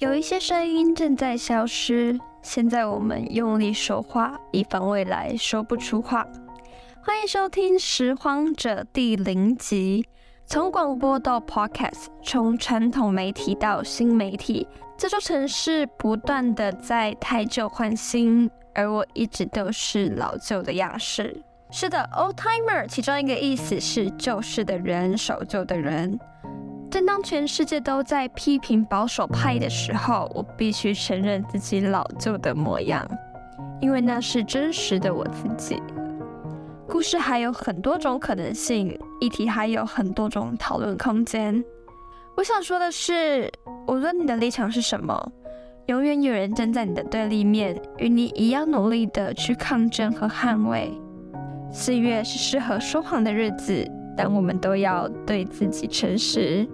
有一些声音正在消失，现在我们用力说话，以防未来说不出话。欢迎收听《拾荒者》第零集。从广播到 Podcast，从传统媒体到新媒体，这座城市不断地在汰旧换新，而我一直都是老旧的样式。是的，Old Timer，其中一个意思是旧式的人，守旧的人。正当全世界都在批评保守派的时候，我必须承认自己老旧的模样，因为那是真实的我自己。故事还有很多种可能性，议题还有很多种讨论空间。我想说的是，无论你的立场是什么，永远有人站在你的对立面，与你一样努力的去抗争和捍卫。四月是适合说谎的日子，但我们都要对自己诚实。